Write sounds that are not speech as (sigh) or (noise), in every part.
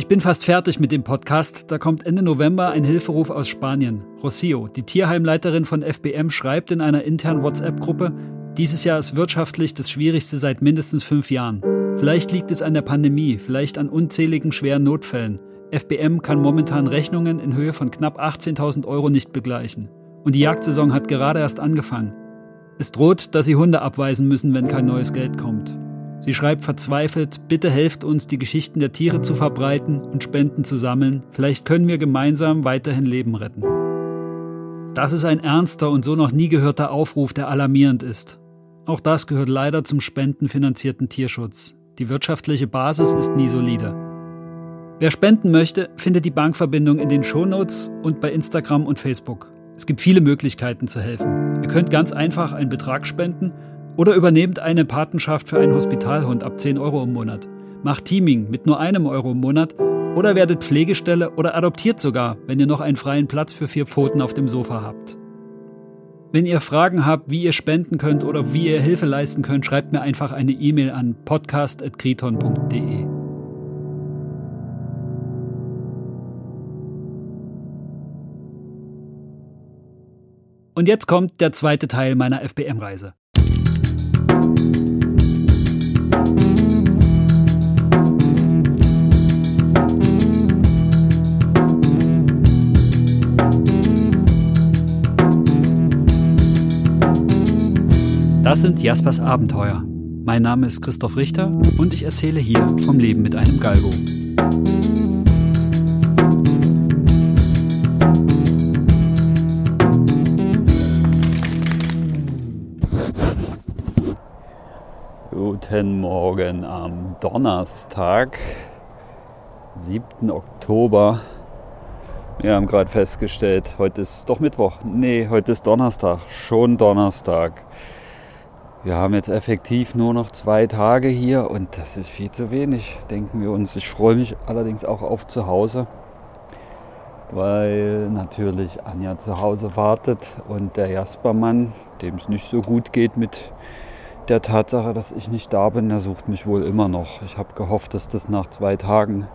Ich bin fast fertig mit dem Podcast. Da kommt Ende November ein Hilferuf aus Spanien. Rocio, die Tierheimleiterin von FBM, schreibt in einer internen WhatsApp-Gruppe, dieses Jahr ist wirtschaftlich das schwierigste seit mindestens fünf Jahren. Vielleicht liegt es an der Pandemie, vielleicht an unzähligen schweren Notfällen. FBM kann momentan Rechnungen in Höhe von knapp 18.000 Euro nicht begleichen. Und die Jagdsaison hat gerade erst angefangen. Es droht, dass sie Hunde abweisen müssen, wenn kein neues Geld kommt. Sie schreibt verzweifelt, bitte helft uns, die Geschichten der Tiere zu verbreiten und Spenden zu sammeln. Vielleicht können wir gemeinsam weiterhin Leben retten. Das ist ein ernster und so noch nie gehörter Aufruf, der alarmierend ist. Auch das gehört leider zum spendenfinanzierten Tierschutz. Die wirtschaftliche Basis ist nie solide. Wer spenden möchte, findet die Bankverbindung in den Shownotes und bei Instagram und Facebook. Es gibt viele Möglichkeiten zu helfen. Ihr könnt ganz einfach einen Betrag spenden oder übernehmt eine Patenschaft für einen Hospitalhund ab 10 Euro im Monat. Macht Teaming mit nur einem Euro im Monat oder werdet Pflegestelle oder adoptiert sogar, wenn ihr noch einen freien Platz für vier Pfoten auf dem Sofa habt. Wenn ihr Fragen habt, wie ihr spenden könnt oder wie ihr Hilfe leisten könnt, schreibt mir einfach eine E-Mail an podcast.kriton.de. Und jetzt kommt der zweite Teil meiner FBM-Reise. Das sind Jaspers Abenteuer. Mein Name ist Christoph Richter und ich erzähle hier vom Leben mit einem Galgo. Guten Morgen am Donnerstag, 7. Oktober. Wir haben gerade festgestellt, heute ist doch Mittwoch. Nee, heute ist Donnerstag. Schon Donnerstag. Wir haben jetzt effektiv nur noch zwei Tage hier und das ist viel zu wenig, denken wir uns. Ich freue mich allerdings auch auf zu Hause, weil natürlich Anja zu Hause wartet und der Jaspermann, dem es nicht so gut geht mit der Tatsache, dass ich nicht da bin, der sucht mich wohl immer noch. Ich habe gehofft, dass das nach zwei Tagen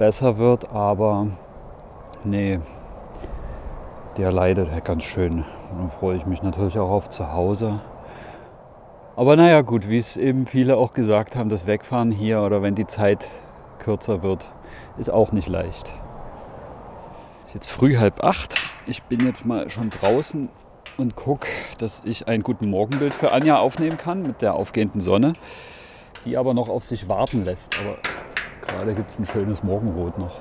besser wird, aber nee, der leidet ganz schön. Dann freue ich mich natürlich auch auf zu Hause aber naja, gut, wie es eben viele auch gesagt haben, das Wegfahren hier oder wenn die Zeit kürzer wird, ist auch nicht leicht. Es ist jetzt früh halb acht. Ich bin jetzt mal schon draußen und gucke, dass ich ein Guten Morgenbild für Anja aufnehmen kann mit der aufgehenden Sonne, die aber noch auf sich warten lässt. Aber gerade gibt es ein schönes Morgenrot noch.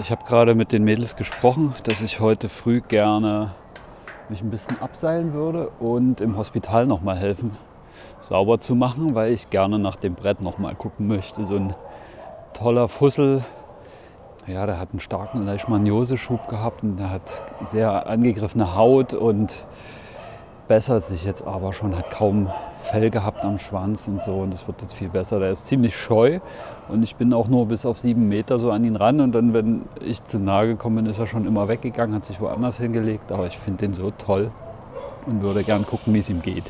Ich habe gerade mit den Mädels gesprochen, dass ich heute früh gerne mich ein bisschen abseilen würde und im Hospital noch mal helfen, sauber zu machen, weil ich gerne nach dem Brett noch mal gucken möchte. So ein toller Fussel, ja, der hat einen starken Leishmaniose-Schub gehabt und der hat sehr angegriffene Haut und bessert sich jetzt aber schon, hat kaum Fell gehabt am Schwanz und so und das wird jetzt viel besser. Der ist ziemlich scheu und ich bin auch nur bis auf sieben Meter so an ihn ran und dann, wenn ich zu nahe gekommen bin, ist er schon immer weggegangen, hat sich woanders hingelegt, aber ich finde den so toll und würde gern gucken, wie es ihm geht.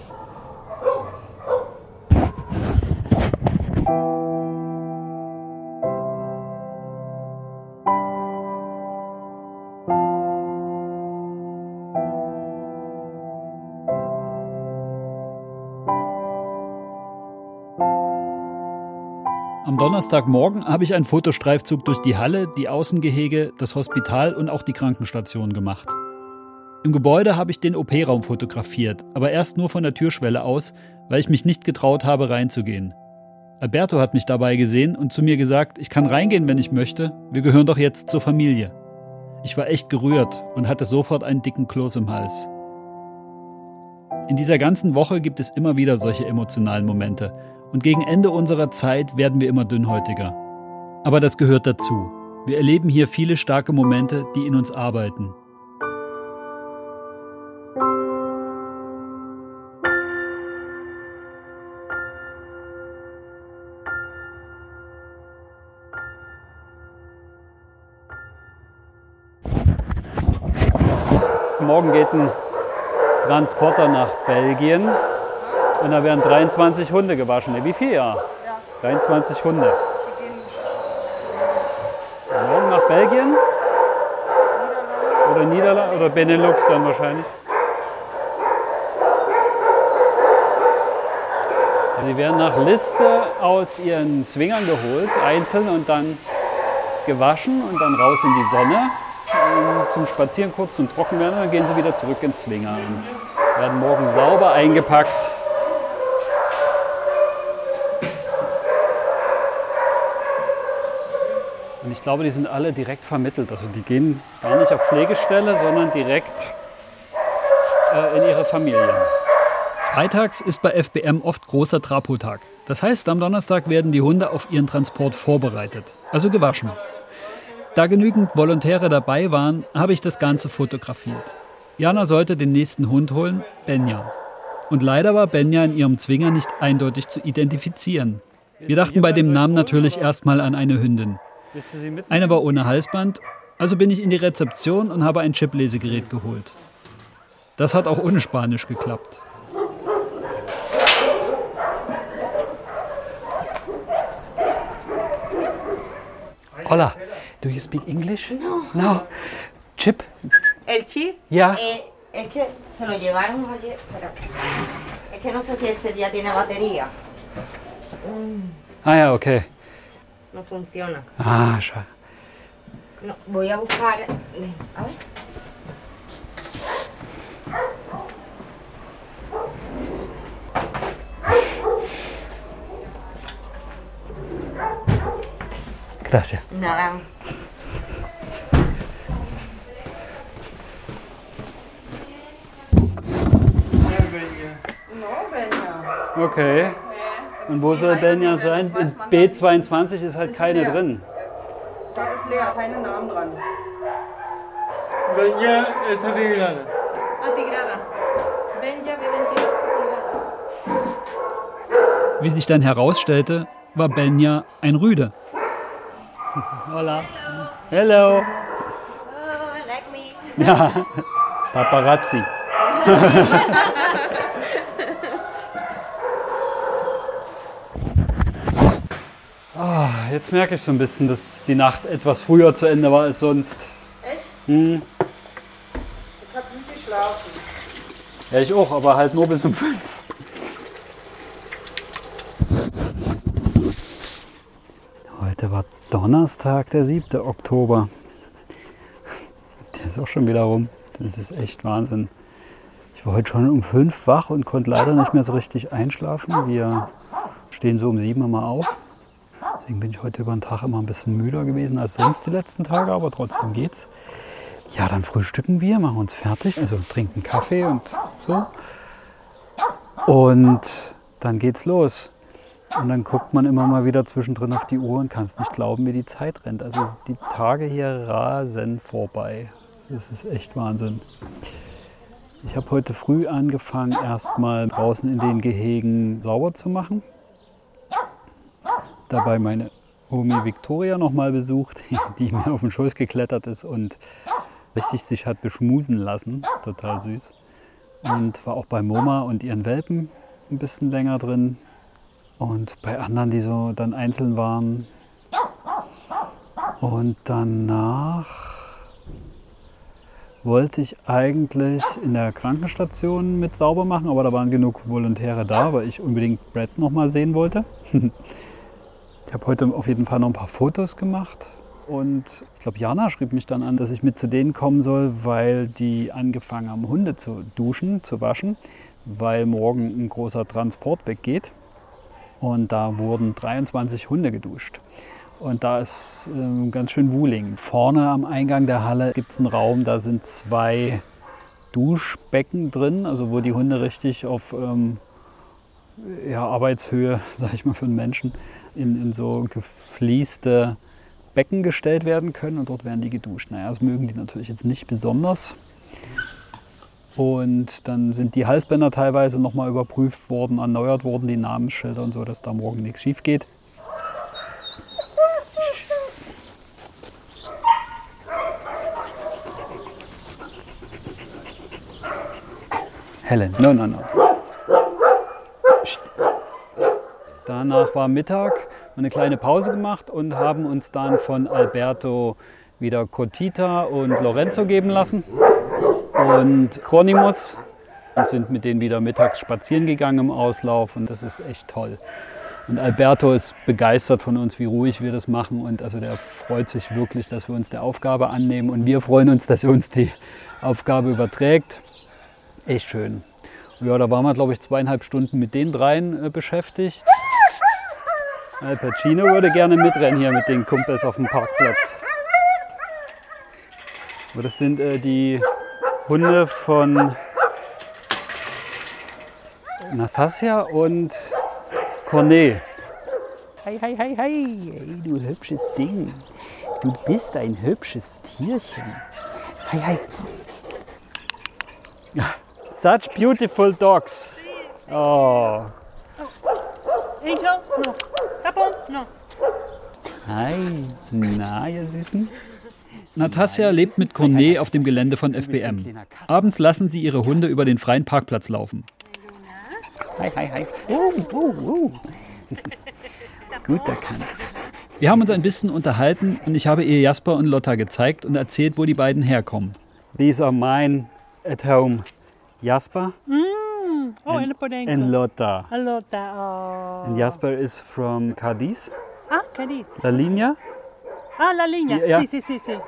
Donnerstagmorgen habe ich einen Fotostreifzug durch die Halle, die Außengehege, das Hospital und auch die Krankenstation gemacht. Im Gebäude habe ich den OP-Raum fotografiert, aber erst nur von der Türschwelle aus, weil ich mich nicht getraut habe, reinzugehen. Alberto hat mich dabei gesehen und zu mir gesagt, ich kann reingehen, wenn ich möchte, wir gehören doch jetzt zur Familie. Ich war echt gerührt und hatte sofort einen dicken Kloß im Hals. In dieser ganzen Woche gibt es immer wieder solche emotionalen Momente und gegen Ende unserer Zeit werden wir immer dünnhäutiger. Aber das gehört dazu. Wir erleben hier viele starke Momente, die in uns arbeiten. Morgen geht ein Transporter nach Belgien. Und da werden 23 Hunde gewaschen. Wie viel ja? Ja, 23 Hunde. Morgen nach Belgien? Oder Niederlande? Oder Benelux dann wahrscheinlich. Sie werden nach Liste aus ihren Zwingern geholt, einzeln und dann gewaschen und dann raus in die Sonne zum Spazieren kurz zum Trockenwerden. Dann gehen sie wieder zurück ins Zwinger und werden morgen sauber eingepackt. Und ich glaube, die sind alle direkt vermittelt. Also die gehen gar nicht auf Pflegestelle, sondern direkt äh, in ihre Familien. Freitags ist bei FBM oft großer Trapotag. Das heißt, am Donnerstag werden die Hunde auf ihren Transport vorbereitet, also gewaschen. Da genügend Volontäre dabei waren, habe ich das Ganze fotografiert. Jana sollte den nächsten Hund holen, Benja. Und leider war Benja in ihrem Zwinger nicht eindeutig zu identifizieren. Wir dachten bei dem Namen natürlich erstmal an eine Hündin. Eine war ohne Halsband, also bin ich in die Rezeption und habe ein Chiplesegerät geholt. Das hat auch ohne Spanisch geklappt. Hola. Do you speak English? No. No. Chip? ¿El chip? Ya. Eh, es que se lo llevaron ayer, pero es que no sé si este día tiene batería. Ah ja, okay. No funciona. Ah, schade. No, voy a buscar. A ver. Gracias. Nada. Okay. Und wo soll Benja sein? In B22 ist halt keine drin. Da ist leer, keine Namen dran. Benja es atigrada. Atigrada. Benja B22 atigrada. Wie sich dann herausstellte, war Benja ein Rüde. Hola. Hello. Oh, like me. Ja, Paparazzi. (laughs) jetzt merke ich so ein bisschen, dass die Nacht etwas früher zu Ende war als sonst. Echt? Hm. Ich hab gut geschlafen. Ja, ich auch, aber halt nur bis um fünf. Heute war Donnerstag, der 7. Oktober. Der ist auch schon wieder rum. Das ist echt Wahnsinn. Ich war heute schon um fünf wach und konnte leider nicht mehr so richtig einschlafen. Wir stehen so um sieben immer auf. Deswegen bin ich heute über den Tag immer ein bisschen müder gewesen als sonst die letzten Tage, aber trotzdem geht's. Ja, dann frühstücken wir, machen uns fertig, also trinken Kaffee und so. Und dann geht's los. Und dann guckt man immer mal wieder zwischendrin auf die Uhr und kann es nicht glauben, wie die Zeit rennt. Also die Tage hier rasen vorbei. Das ist echt Wahnsinn. Ich habe heute früh angefangen, erstmal draußen in den Gehegen sauber zu machen. Dabei meine Omi Victoria nochmal besucht, (laughs) die mir auf den Schoß geklettert ist und richtig sich hat beschmusen lassen. Total süß. Und war auch bei Moma und ihren Welpen ein bisschen länger drin. Und bei anderen, die so dann einzeln waren. Und danach wollte ich eigentlich in der Krankenstation mit sauber machen, aber da waren genug Volontäre da, weil ich unbedingt Brad noch mal sehen wollte. (laughs) Ich habe heute auf jeden Fall noch ein paar Fotos gemacht. Und ich glaube, Jana schrieb mich dann an, dass ich mit zu denen kommen soll, weil die angefangen haben, Hunde zu duschen, zu waschen, weil morgen ein großer Transport weggeht. Und da wurden 23 Hunde geduscht. Und da ist ähm, ganz schön Wuling. Vorne am Eingang der Halle gibt es einen Raum, da sind zwei Duschbecken drin, also wo die Hunde richtig auf ähm, ja, Arbeitshöhe, (laughs) sage ich mal, für einen Menschen in, in so gefließte Becken gestellt werden können und dort werden die geduscht. Naja, das mögen die natürlich jetzt nicht besonders. Und dann sind die Halsbänder teilweise nochmal überprüft worden, erneuert worden, die Namensschilder und so, dass da morgen nichts schief geht. Helen, no, no, no. Danach war Mittag, eine kleine Pause gemacht und haben uns dann von Alberto wieder Cotita und Lorenzo geben lassen und Chronimus und sind mit denen wieder mittags spazieren gegangen im Auslauf und das ist echt toll. Und Alberto ist begeistert von uns, wie ruhig wir das machen und also der freut sich wirklich, dass wir uns der Aufgabe annehmen und wir freuen uns, dass er uns die Aufgabe überträgt. Echt schön. Ja, da waren wir, glaube ich, zweieinhalb Stunden mit den dreien äh, beschäftigt. Al Pacino würde gerne mitrennen hier mit den Kumpels auf dem Parkplatz. Aber das sind äh, die Hunde von Natasja und Cornet. Hi, hi, hi, hi. Hey, du hübsches Ding. Du bist ein hübsches Tierchen. Hi, hi. Such beautiful dogs. Oh. Angel? No. Tapon? No. Hi. Na, ihr Süßen. Natasja lebt mit Cornet auf dem Gelände von FBM. Abends lassen sie ihre Hunde über den freien Parkplatz laufen. Hi, hi, hi. Uh, uh, uh. Gut erkannt. Wir haben uns ein bisschen unterhalten und ich habe ihr Jasper und Lotta gezeigt und erzählt, wo die beiden herkommen. These are mine at home. Jasper Oh, and, Podenco. and Lotta. Hello, that. Oh. And Jasper is from Cadiz, Ah, Cadiz. La Linea, Ah, La Línea. Yeah. Sí, sí, sí, sí.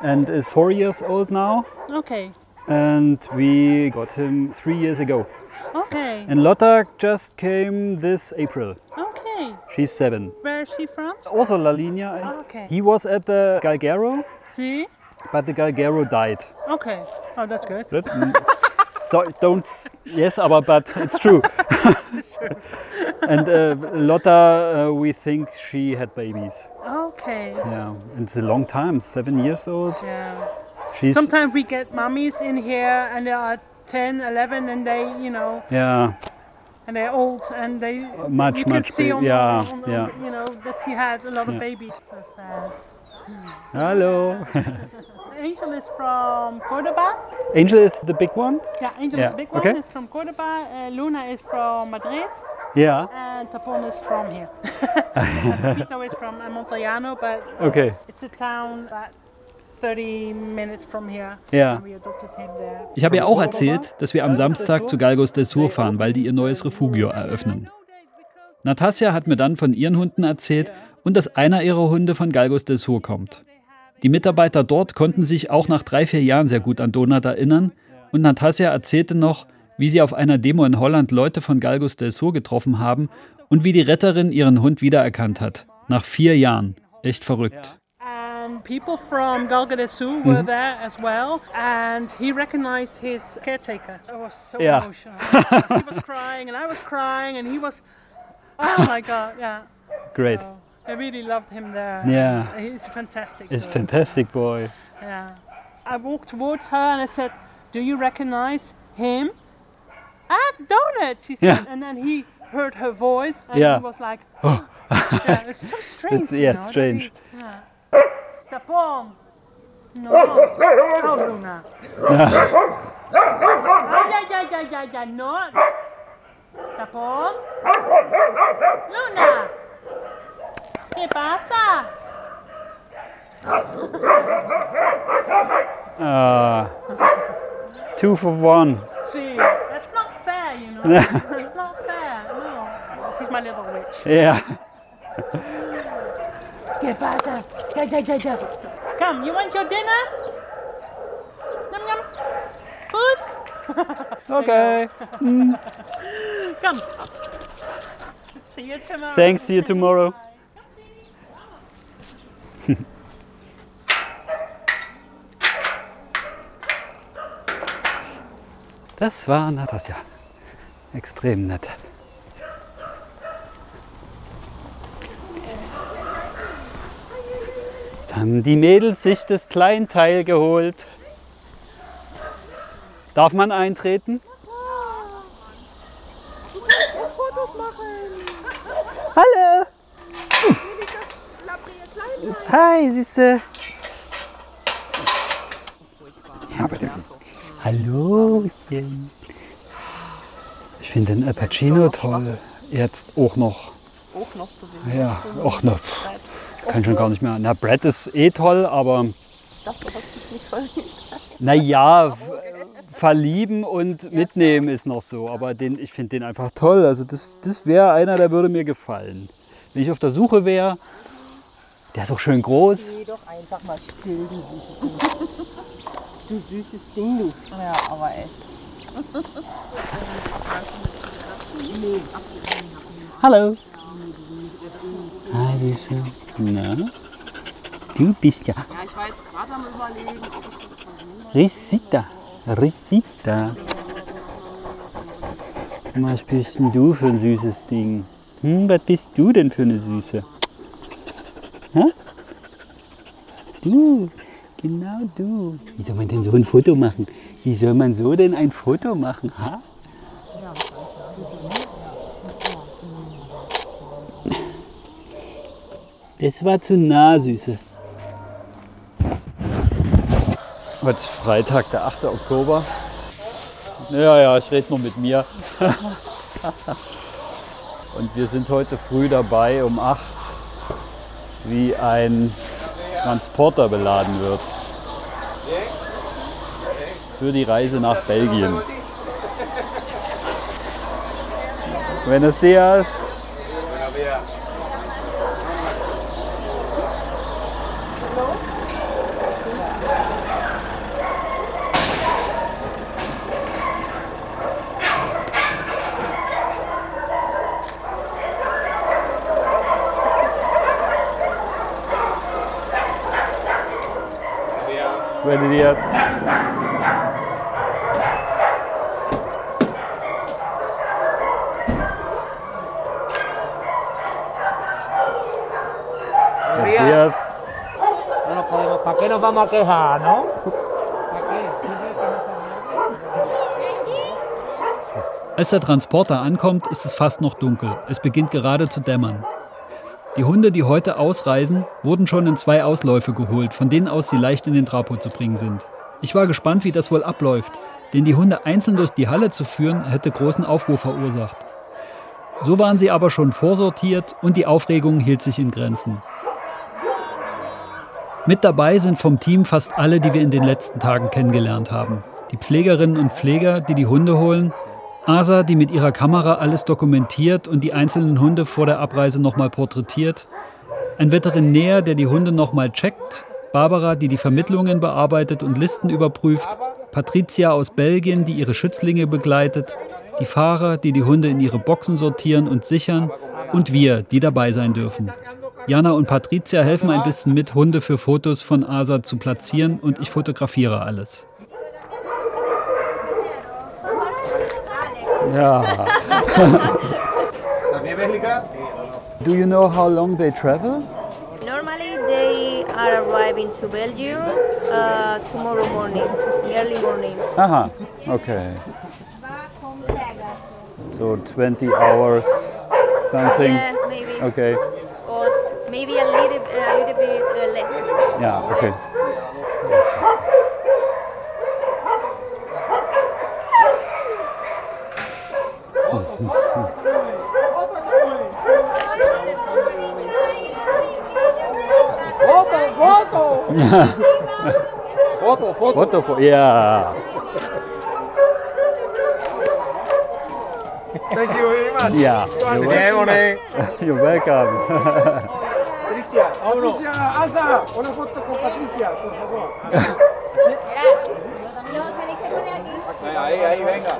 and is four years old now. Okay. And we got him three years ago. Okay. And Lotta just came this April. Okay. She's seven. Where is she from? Also La Linea. Ah, okay. He was at the Galgaro, See? but the Galgaro died. Okay. Oh, that's good. But, (laughs) so don't. Yes, aber but it's true. (laughs) and uh, Lotta, uh, we think she had babies. Okay. Yeah, it's a long time, seven years old. Yeah. She's Sometimes we get mummies in here and they are 10, 11 and they, you know, yeah, and they're old and they much you can much see big. on, Yeah, the, on the, yeah. you know that she had a lot of babies. So sad. Hello. (laughs) (laughs) Angel is from Cordoba. Angel is the big one. Yeah, Angel Yeah, is the big one. okay. Is from Cordoba. Uh, Luna is from Madrid, Yeah. and Tapon is from here. (laughs) Pito is from uh, Montellano, but Okay. it's a town about 30 minutes from here. Ja. Ich habe ihr auch erzählt, dass wir am Samstag zu Galgos del Sur fahren, weil die ihr neues Refugio eröffnen. Natasja hat mir dann von ihren Hunden erzählt und dass einer ihrer Hunde von Galgos del Sur kommt. Die Mitarbeiter dort konnten sich auch nach drei, vier Jahren sehr gut an Donat erinnern und Natasja erzählte noch, wie sie auf einer Demo in Holland Leute von Galgos del Sur getroffen haben und wie die Retterin ihren Hund wiedererkannt hat. Nach vier Jahren. Echt verrückt. People from Galga del Sur were Mm-hmm. there as well, and he recognized his caretaker. I was so Yeah. emotional. he was (laughs) crying, and I was crying, and he was. Oh my God! Yeah. Great. So I really loved him there. Yeah. He's fantastic. It's boy. fantastic boy. Yeah. I walked towards her and I said, "Do you recognize him?" Ah, Donut, she said, Yeah. and then he heard her voice and Yeah. he was like, "Yeah, it's so (laughs) strange." It's- yeah, it's strange. he- yeah. Tapon. No. Oh, (laughs) Luna. Ay, ay, ay, ay, ay, ay, no. Tapon. Luna. ¿Qué pasa? Ah, (laughs) two for one. See, that's not fair, you know. (laughs) that's not fair. No. She's my little witch. Yeah. (laughs) ¿Qué pasa? Ya, ya, ya, ya. Come, you want your dinner? Yum, yum. Food? Okay. Come. See you tomorrow. Thanks. See you tomorrow. (laughs) Das war Natasja. Extrem nett. Jetzt haben die Mädels sich das Kleinteil geholt. Darf man eintreten? Hallo! Hi, Süße! Hallochen! Ich finde den Al Pacino toll. Jetzt auch noch auch noch zu wenig. Ja, zu och, na, pff, Brett. kann schon gar nicht mehr. Na, Brad ist eh toll, aber Ich dachte, du hast dich nicht verliebt. naja, verlieben und mitnehmen ist noch so. Aber den, ich finde den einfach toll. Also das, das wäre einer, der würde mir gefallen. Wenn ich auf der Suche wäre, der ist auch schön groß. Geh doch einfach mal still, du süßes Ding. Du süßes Ding, du. Ja, aber echt. Hallo. Hi, Süße. Na? Du bist ja Ja, ich war jetzt gerade am überlegen, ob ich das versuche. Risita. Risita. Was bist denn du für ein süßes Ding? Hm, was bist du denn für eine Süße? Du, genau du. Wie soll man denn so ein Foto machen? Wie soll man so denn ein Foto machen? Ha? Das war zu nah, Süße. Heute ist Freitag, der 8. Oktober. Ja, ja, ich rede nur mit mir. (laughs) Und wir sind heute früh dabei um 8, wie ein Transporter beladen wird. Für die Reise nach Belgien. Buenos dias. Buenos dias. Buenos dias. No nos podemos, ¿Para qué nos vamos a quejar, no? Als der Transporter ankommt, ist es fast noch dunkel. Es beginnt gerade zu dämmern. Die Hunde, die heute ausreisen, wurden schon in zwei Ausläufe geholt, von denen aus sie leicht in den Trapo zu bringen sind. Ich war gespannt, wie das wohl abläuft, denn die Hunde einzeln durch die Halle zu führen, hätte großen Aufruhr verursacht. So waren sie aber schon vorsortiert und die Aufregung hielt sich in Grenzen. Mit dabei sind vom Team fast alle, die wir in den letzten Tagen kennengelernt haben. Die Pflegerinnen und Pfleger, die die Hunde holen, Asa, die mit ihrer Kamera alles dokumentiert und die einzelnen Hunde vor der Abreise nochmal porträtiert, ein Veterinär, der die Hunde nochmal checkt, Barbara, die die Vermittlungen bearbeitet und Listen überprüft, Patricia aus Belgien, die ihre Schützlinge begleitet, die Fahrer, die die Hunde in ihre Boxen sortieren und sichern. Und wir, die dabei sein dürfen. Jana und Patricia helfen ein bisschen mit, Hunde für Fotos von Asa zu platzieren. Und ich fotografiere alles. Ja. Do you know how long they travel? Normally they are arriving to Belgium uh, tomorrow morning, early morning. Aha, okay. So 20 hours, something. Yeah, maybe. Okay, Or maybe a little, a little bit uh, less. Yeah, okay. Foto! foto, foto. Fuck? Yeah. Thank you very much. Yeah. You're, wel- Simone. (laughs) you're welcome. Patricia, Patricia, Asa, una foto con Patricia, por favor. Ahí, ahí, venga.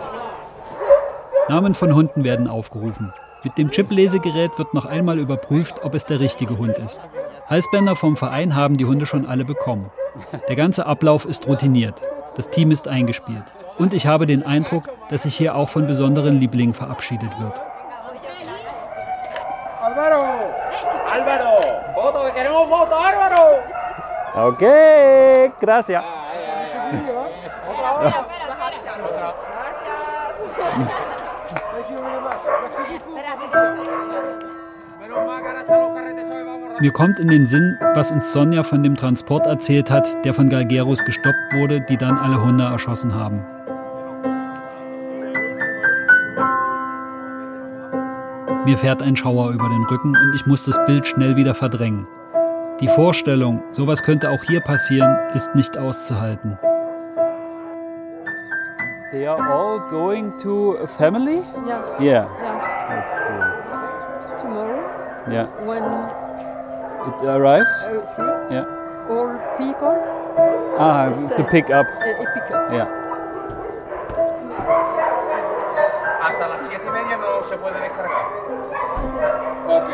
Namen von Hunden werden aufgerufen. Mit dem Chip-Lesegerät wird noch einmal überprüft, ob es der richtige Hund ist. Halsbänder vom Verein haben die Hunde schon alle bekommen. Der ganze Ablauf ist routiniert. Das Team ist eingespielt. Und ich habe den Eindruck, dass sich hier auch von besonderen Lieblingen verabschiedet wird. Álvaro. Álvaro. Foto, que queremos foto, Álvaro. Okay, gracias. Mir kommt in den Sinn, was uns Sonja von dem Transport erzählt hat, der von Galgeros gestoppt wurde, die dann alle Hunde erschossen haben. Mir fährt ein Schauer über den Rücken und ich muss das Bild schnell wieder verdrängen. Die Vorstellung, sowas könnte auch hier passieren, ist nicht auszuhalten. They are all going to a family? Ja. Yeah, Ja. that's cool. Tomorrow, Yeah, when it arrives. uh, see Yeah. all people Ah, to pick up. uh, it pick up. Yeah. Hasta las 7 y media no se puede descargar. Ok,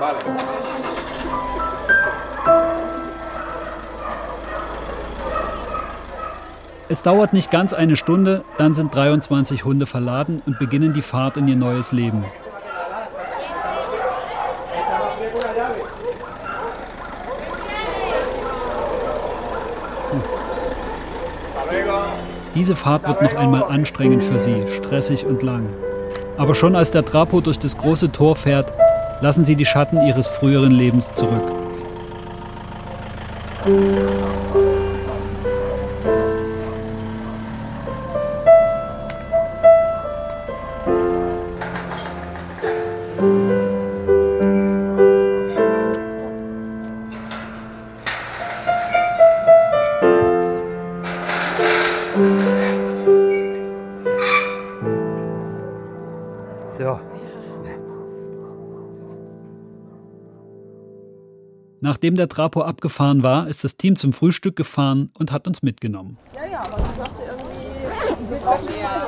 vale. Es dauert nicht ganz eine Stunde, dann sind 23 Hunde verladen und beginnen die Fahrt in ihr neues Leben. Diese Fahrt wird noch einmal anstrengend für sie, stressig und lang. Aber schon als der Trapo durch das große Tor fährt, lassen sie die Schatten ihres früheren Lebens zurück. Nachdem der Trapo abgefahren war, ist das Team zum Frühstück gefahren und hat uns mitgenommen. Ja, ja, aber sie sagte irgendwie, wir brauchen ja.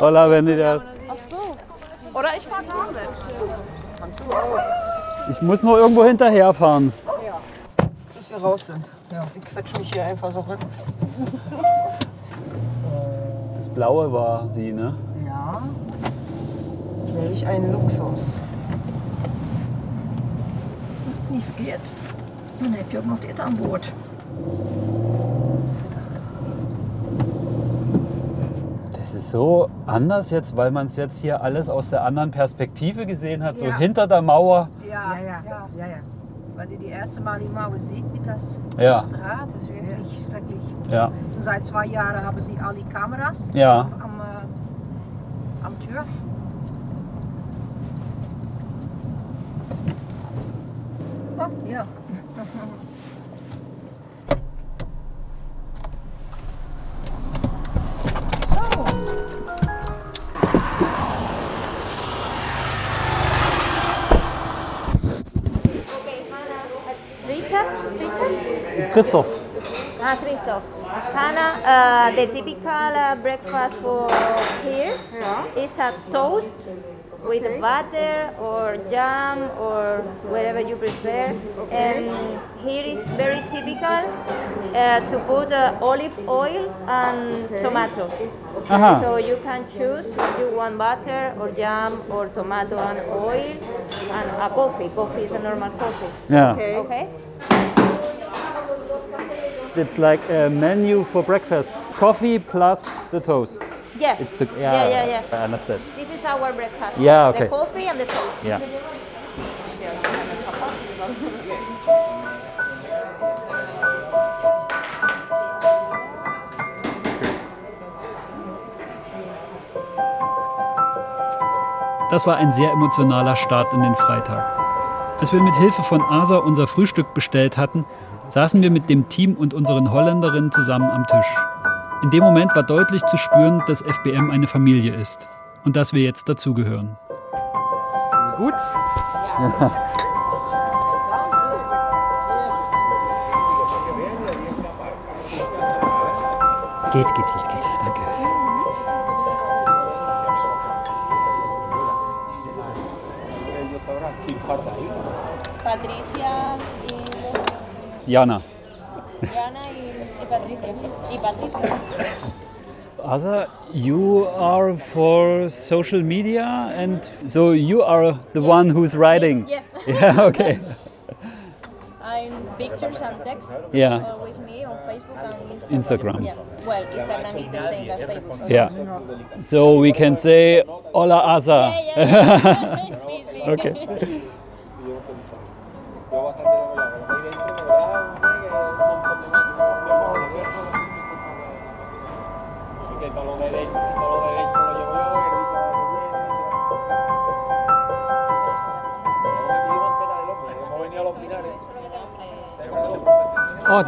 Hola. Ach so. Oder ich fahre damit. Ich muss nur irgendwo hinterherfahren. Bis wir raus sind. Ja, ich quetsche mich hier einfach so rein. Das Blaue war sie, ne? Ja. Welch ein Luxus. Niet verkeerd. Dan heb je ook nog dit aan boord. Das ist so anders jetzt, weil man es jetzt hier alles aus der anderen Perspektive gesehen hat, so Ja. hinter der Mauer. Ja, ja, ja. ja, ja. Weil du die erste Mal die Mauer sieht mit das Ja, Draht, das ist wirklich schrecklich. ja, Und seit zwei Jahren haben sie all die Kameras ja. am, äh, am Tür. Oh, ja. Christoph. Ah, Christoph. Hannah, uh, the typical uh, breakfast for here is a toast with butter or jam or whatever you prefer. And here is very typical uh, to put uh, olive oil and tomato. Aha. So you can choose if you want butter or jam or tomato and oil and a coffee. Coffee is a normal coffee. Ja. Okay? It's like a menu for breakfast. Coffee plus the toast. Yeah. It's to, yeah, yeah, yeah. I understand. This is our breakfast. Yeah, okay. The coffee and the toast. Yeah. Das war ein sehr emotionaler Start in den Freitag. Als wir mit Hilfe von Asa unser Frühstück bestellt hatten, saßen wir mit dem Team und unseren Holländerinnen zusammen am Tisch. In dem Moment war deutlich zu spüren, dass FBM eine Familie ist und dass wir jetzt dazugehören. Gut? (laughs) Geht, geht, geht, geht. Danke. Patricia Jana. Diana y, Patricia. Y Patricia. Asa, you are for social media and so you are the one who's writing. Yeah. (laughs) Yeah, okay. (laughs) I'm pictures and text. Yeah. Uh, with me on Facebook and Instagram. Instagram. Yeah. Well, Instagram is the same as Facebook. Yeah. So we can say Hola Asa. Yeah, yeah, yeah. It's me, it's me. Okay. (laughs)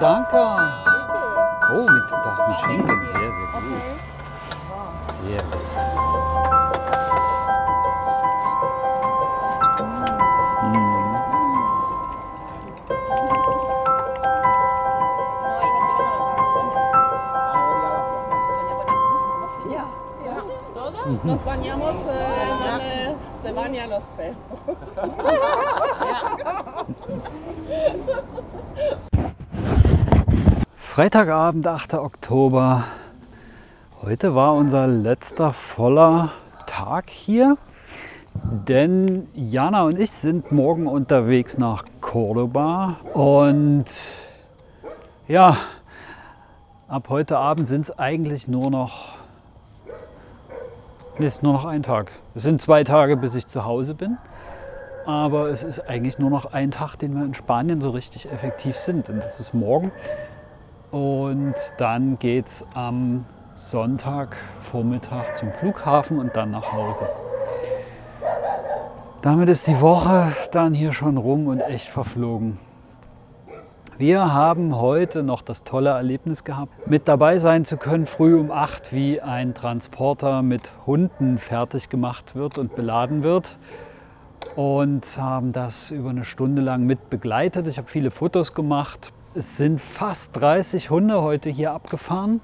Oh, danke. Oh, mit, doch, mit Schinken. Sehr, sehr gut. Sehr gut. Todos nos bañamos eh, donde se bañan los perros. Freitagabend, 8. Oktober. Heute war unser letzter voller Tag hier, denn Jana und ich sind morgen unterwegs nach Cordoba und ja, ab heute Abend sind es eigentlich nur noch, ist nur noch ein Tag. Es sind zwei Tage, bis ich zu Hause bin. Aber es ist eigentlich nur noch ein Tag, den wir in Spanien so richtig effektiv sind. Und das ist morgen. Und dann geht es am Sonntagvormittag zum Flughafen und dann nach Hause. Damit ist die Woche dann hier schon rum und echt verflogen. Wir haben heute noch das tolle Erlebnis gehabt, mit dabei sein zu können, früh um 8, wie ein Transporter mit Hunden fertig gemacht wird und beladen wird. Und haben das über eine Stunde lang mit begleitet. Ich habe viele Fotos gemacht. Es sind fast 30 Hunde heute hier abgefahren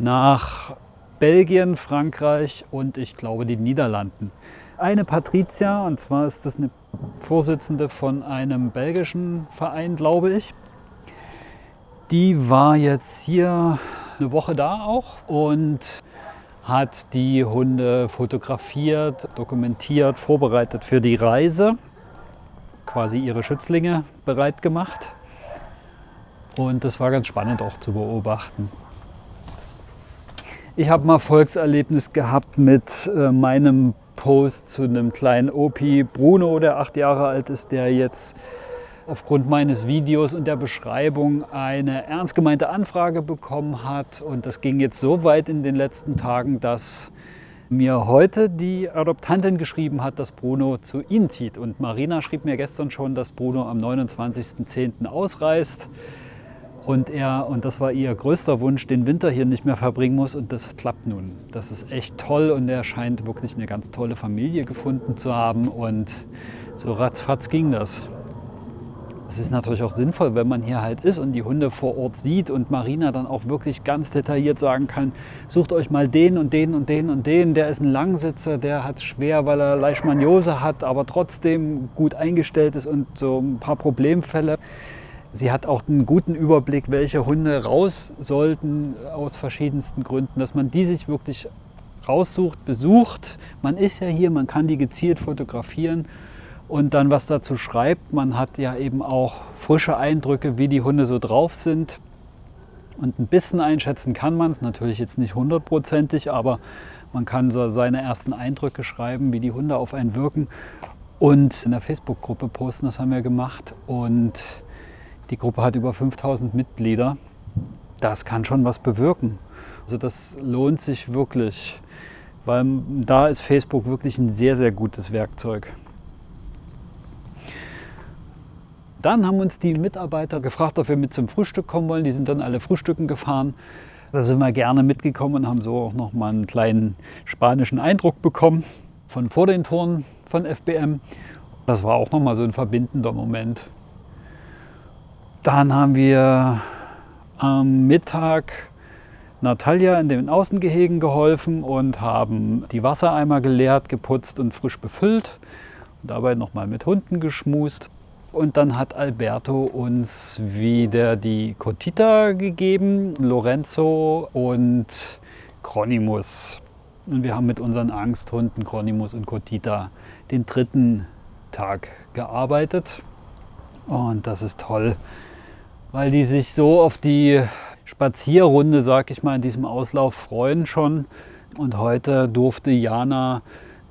nach Belgien, Frankreich und ich glaube die Niederlanden. Eine Patricia, und zwar ist das eine Vorsitzende von einem belgischen Verein, glaube ich. Die war jetzt hier eine Woche da auch und hat die Hunde fotografiert, dokumentiert, vorbereitet für die Reise, quasi ihre Schützlinge bereit gemacht. Und das war ganz spannend auch zu beobachten. Ich habe mal Volkserlebnis gehabt mit äh, meinem Post zu einem kleinen Opi Bruno, der acht Jahre alt ist, der jetzt aufgrund meines Videos und der Beschreibung eine ernst gemeinte Anfrage bekommen hat. Und das ging jetzt so weit in den letzten Tagen, dass mir heute die Adoptantin geschrieben hat, dass Bruno zu ihnen zieht. Und Marina schrieb mir gestern schon, dass Bruno am 29.10. ausreist und er, und das war ihr größter Wunsch, den Winter hier nicht mehr verbringen muss. Und das klappt nun. Das ist echt toll und er scheint wirklich eine ganz tolle Familie gefunden zu haben. Und so ratzfatz ging das. Es ist natürlich auch sinnvoll, wenn man hier halt ist und die Hunde vor Ort sieht und Marina dann auch wirklich ganz detailliert sagen kann, sucht euch mal den und den und den und den, der ist ein Langsitzer, der hat schwer, weil er Leishmaniose hat, aber trotzdem gut eingestellt ist und so ein paar Problemfälle. Sie hat auch einen guten Überblick, welche Hunde raus sollten aus verschiedensten Gründen, dass man die sich wirklich raussucht, besucht. Man ist ja hier, man kann die gezielt fotografieren und dann was dazu schreibt. Man hat ja eben auch frische Eindrücke, wie die Hunde so drauf sind. Und ein bisschen einschätzen kann man es, natürlich jetzt nicht hundertprozentig, aber man kann so seine ersten Eindrücke schreiben, wie die Hunde auf einen wirken. Und in der Facebook-Gruppe posten, das haben wir gemacht. Und die Gruppe hat über 5000 Mitglieder. Das kann schon was bewirken. Also das lohnt sich wirklich, weil da ist Facebook wirklich ein sehr, sehr gutes Werkzeug. Dann haben uns die Mitarbeiter gefragt, ob wir mit zum Frühstück kommen wollen. Die sind dann alle frühstücken gefahren. Da sind wir gerne mitgekommen und haben so auch noch mal einen kleinen spanischen Eindruck bekommen von vor den Toren von FBM. Das war auch noch mal so ein verbindender Moment. Dann haben wir am Mittag Natalia in den Außengehegen geholfen und haben die Wassereimer geleert, geputzt und frisch befüllt. Und dabei noch mal mit Hunden geschmust. Und dann hat Alberto uns wieder die Cotita gegeben, Lorenzo und Chronimus. Und wir haben mit unseren Angsthunden Chronimus und Cotita den dritten Tag gearbeitet. Und das ist toll, weil die sich so auf die Spazierrunde, sag ich mal, in diesem Auslauf freuen schon. Und heute durfte Jana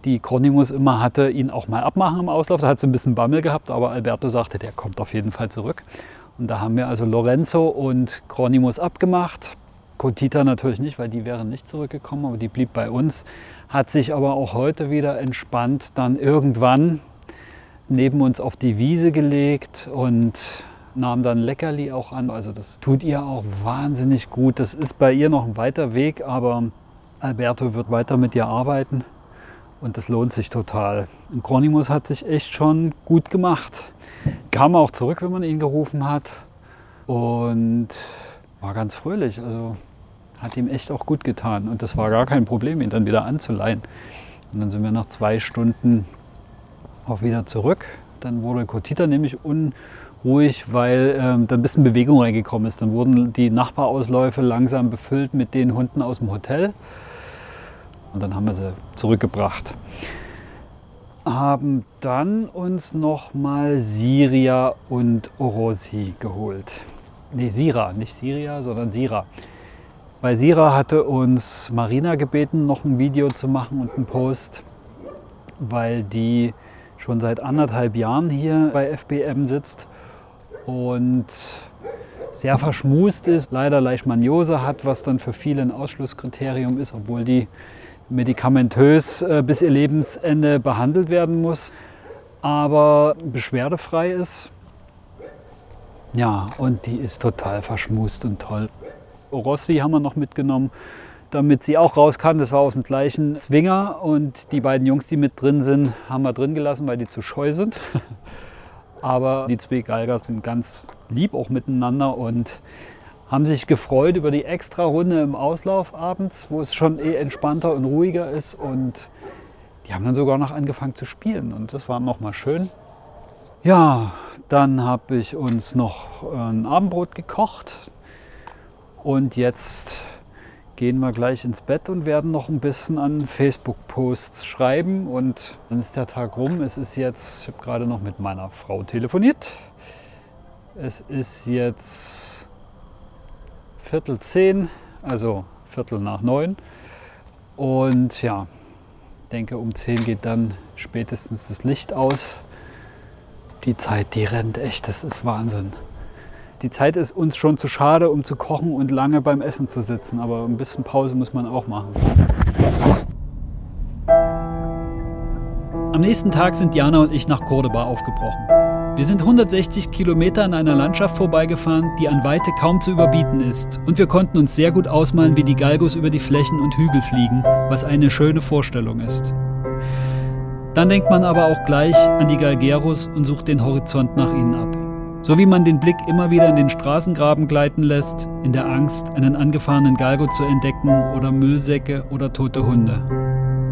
die Chronimus immer hatte, ihn auch mal abmachen im Auslauf. Da hat sie ein bisschen Bammel gehabt, aber Alberto sagte, der kommt auf jeden Fall zurück. Und da haben wir also Lorenzo und Chronimus abgemacht. Cotita natürlich nicht, weil die wären nicht zurückgekommen, aber die blieb bei uns. Hat sich aber auch heute wieder entspannt dann irgendwann neben uns auf die Wiese gelegt und nahm dann Leckerli auch an. Also das tut ihr auch wahnsinnig gut. Das ist bei ihr noch ein weiter Weg, aber Alberto wird weiter mit ihr arbeiten und das lohnt sich total. Und Chronimus hat sich echt schon gut gemacht. Kam auch zurück, wenn man ihn gerufen hat und war ganz fröhlich. Also hat ihm echt auch gut getan und das war gar kein Problem, ihn dann wieder anzuleihen. Und dann sind wir nach zwei Stunden auch wieder zurück. Dann wurde Kotita nämlich unruhig, weil ähm, dann ein bisschen Bewegung reingekommen ist. Dann wurden die Nachbarausläufe langsam befüllt mit den Hunden aus dem Hotel. Und dann haben wir sie zurückgebracht. Haben dann uns noch mal Siria und Orosi geholt. Nee, Sira, nicht Siria, sondern Sira. Bei Sira hatte uns Marina gebeten, noch ein Video zu machen und einen Post, weil die schon seit anderthalb Jahren hier bei FBM sitzt und sehr verschmust ist, leider Leishmaniose hat, was dann für viele ein Ausschlusskriterium ist, obwohl die medikamentös äh, bis ihr Lebensende behandelt werden muss, aber beschwerdefrei ist. Ja, und die ist total verschmust und toll. Orossi haben wir noch mitgenommen, damit sie auch raus kann. Das war aus dem gleichen Zwinger und die beiden Jungs, die mit drin sind, haben wir drin gelassen, weil die zu scheu sind. (laughs) Aber die zwei Geiger sind ganz lieb auch miteinander und haben sich gefreut über die extra Runde im Auslauf abends, wo es schon eh entspannter und ruhiger ist. Und die haben dann sogar noch angefangen zu spielen und das war nochmal schön. Ja, dann habe ich uns noch ein Abendbrot gekocht und jetzt gehen wir gleich ins Bett und werden noch ein bisschen an Facebook-Posts schreiben und dann ist der Tag rum. Es ist jetzt, ich habe gerade noch mit meiner Frau telefoniert. Es ist jetzt Viertel zehn, also Viertel nach neun. Und ja, denke um zehn geht dann spätestens das Licht aus. Die Zeit, die rennt echt, das ist Wahnsinn die Zeit ist uns schon zu schade, um zu kochen und lange beim Essen zu sitzen. Aber ein bisschen Pause muss man auch machen. Am nächsten Tag sind Jana und ich nach Cordoba aufgebrochen. Wir sind 160 Kilometer an einer Landschaft vorbeigefahren, die an Weite kaum zu überbieten ist. Und wir konnten uns sehr gut ausmalen, wie die Galgos über die Flächen und Hügel fliegen, was eine schöne Vorstellung ist. Dann denkt man aber auch gleich an die Galgeros und sucht den Horizont nach ihnen ab. So wie man den Blick immer wieder in den Straßengraben gleiten lässt, in der Angst, einen angefahrenen Galgo zu entdecken oder Müllsäcke oder tote Hunde.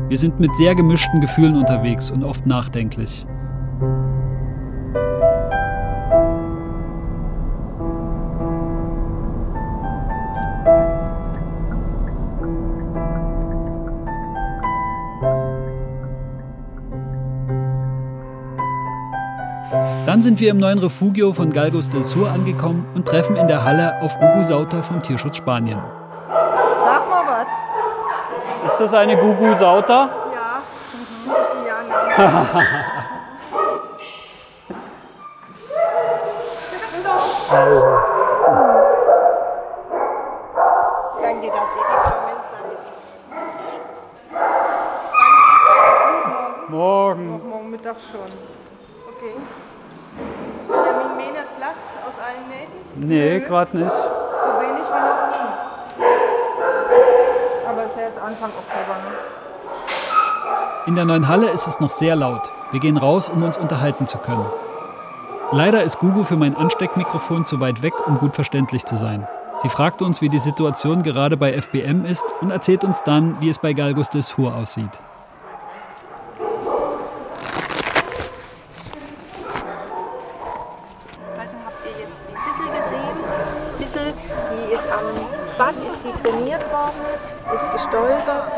Wir sind mit sehr gemischten Gefühlen unterwegs und oft nachdenklich. Dann sind wir im neuen Refugio von Galgos del Sur angekommen und treffen in der Halle auf Gugu Sauter vom Tierschutz Spanien. Sag mal was. Ist das eine Gugu Sauter? Ja, das ist die Jana. (laughs) Danke, dass ihr gekommen seid. Morgen. Morgen Mittag schon. Okay. Der Mimena platzt aus allen Nähten? Gerade nicht. So wenig wie noch nie. Aber es ist erst Anfang Oktober, ne? In der neuen Halle ist es noch sehr laut. Wir gehen raus, um uns unterhalten zu können. Leider ist Gugu für mein Ansteckmikrofon zu weit weg, um gut verständlich zu sein. Sie fragt uns, wie die Situation gerade bei FBM ist und erzählt uns dann, wie es bei Galgos del Sur aussieht. Also habt ihr jetzt die Sissel gesehen? Sissel, die ist am Bad, ist die trainiert worden, ist gestolpert,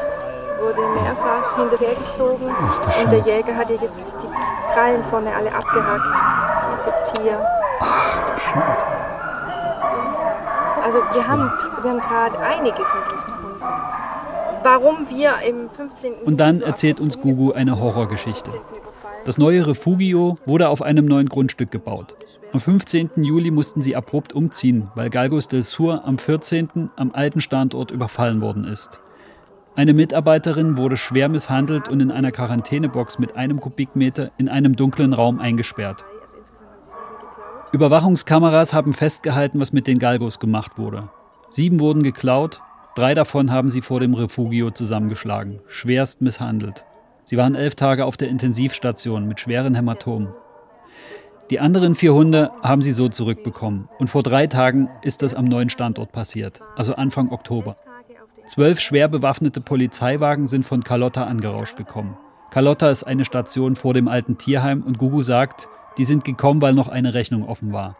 wurde mehrfach hinterhergezogen und der Jäger hat ihr jetzt die Krallen vorne alle abgehackt. Die ist jetzt hier. Also wir haben, wir haben gerade einige von diesen Hunden. Warum wir im 15. Und dann erzählt uns Gugu eine Horrorgeschichte. 15. überfallen. Das neue Refugio wurde auf einem neuen Grundstück gebaut. Am 15. Juli mussten sie abrupt umziehen, weil Galgos del Sur am 14. am alten Standort überfallen worden ist. Eine Mitarbeiterin wurde schwer misshandelt und in einer Quarantänebox mit einem Kubikmeter in einem dunklen Raum eingesperrt. Überwachungskameras haben festgehalten, was mit den Galgos gemacht wurde. Sieben wurden geklaut, drei davon haben sie vor dem Refugio zusammengeschlagen, schwerst misshandelt. Sie waren elf Tage auf der Intensivstation mit schweren Hämatomen. Die anderen vier Hunde haben sie so zurückbekommen. Und vor drei Tagen ist das am neuen Standort passiert, also Anfang Oktober. Zwölf schwer bewaffnete Polizeiwagen sind von Carlotta angerauscht gekommen. Carlotta ist eine Station vor dem alten Tierheim und Gugu sagt, die sind gekommen, weil noch eine Rechnung offen war.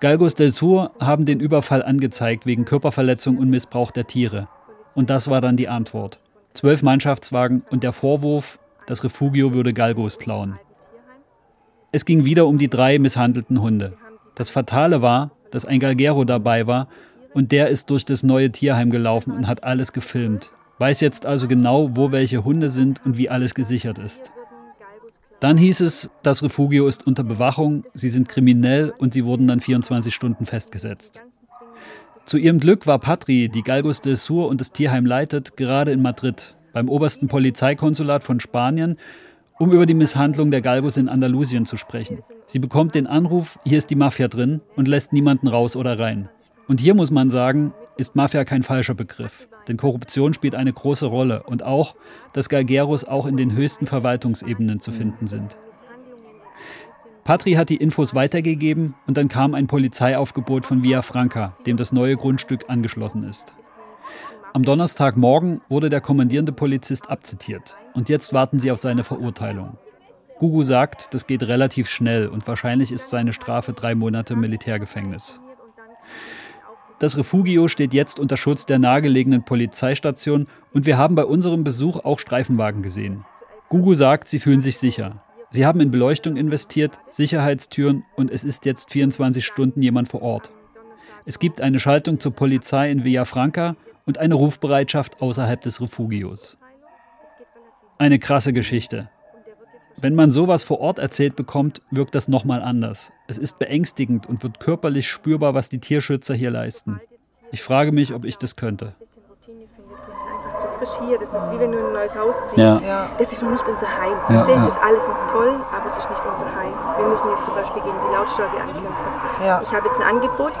Galgos del Sur haben den Überfall angezeigt wegen Körperverletzung und Missbrauch der Tiere. Und das war dann die Antwort. Zwölf Mannschaftswagen und der Vorwurf, das Refugio würde Galgos klauen. Es ging wieder um die drei misshandelten Hunde. Das Fatale war, dass ein Galgero dabei war und der ist durch das neue Tierheim gelaufen und hat alles gefilmt. Weiß jetzt also genau, wo welche Hunde sind und wie alles gesichert ist. Dann hieß es, das Refugio ist unter Bewachung, sie sind kriminell und sie wurden dann 24 Stunden festgesetzt. Zu ihrem Glück war Patri, die Galgos del Sur und das Tierheim leitet, gerade in Madrid, beim obersten Polizeikonsulat von Spanien um über die Misshandlung der Galgos in Andalusien zu sprechen. Sie bekommt den Anruf, hier ist die Mafia drin und lässt niemanden raus oder rein. Und hier muss man sagen, ist Mafia kein falscher Begriff, denn Korruption spielt eine große Rolle und auch, dass Galgeros auch in den höchsten Verwaltungsebenen zu finden sind. Patri hat die Infos weitergegeben und dann kam ein Polizeiaufgebot von Via Franca, dem das neue Grundstück angeschlossen ist. Am Donnerstagmorgen wurde der kommandierende Polizist abzitiert und jetzt warten sie auf seine Verurteilung. Gugu sagt, das geht relativ schnell und wahrscheinlich ist seine Strafe drei Monate Militärgefängnis. Das Refugio steht jetzt unter Schutz der nahegelegenen Polizeistation und wir haben bei unserem Besuch auch Streifenwagen gesehen. Gugu sagt, sie fühlen sich sicher. Sie haben in Beleuchtung investiert, Sicherheitstüren und es ist jetzt 24 Stunden jemand vor Ort. Es gibt eine Schaltung zur Polizei in Villafranca und eine Rufbereitschaft außerhalb des Refugios. Eine krasse Geschichte. Wenn man sowas vor Ort erzählt bekommt, wirkt das nochmal anders. Es ist beängstigend und wird körperlich spürbar, was die Tierschützer hier leisten. Ich frage mich, ob ich das könnte. Das ist einfach zu frisch hier. Das ist wie wenn du in ein neues Haus ziehst. Ja. Das ist noch nicht unser Heim. Ja, Verstehst du? Ja. Das ist alles noch toll, aber es ist nicht unser Heim. Wir müssen jetzt zum Beispiel gegen die Lautstärke ankämpfen. Ja. Ich habe jetzt ein Angebot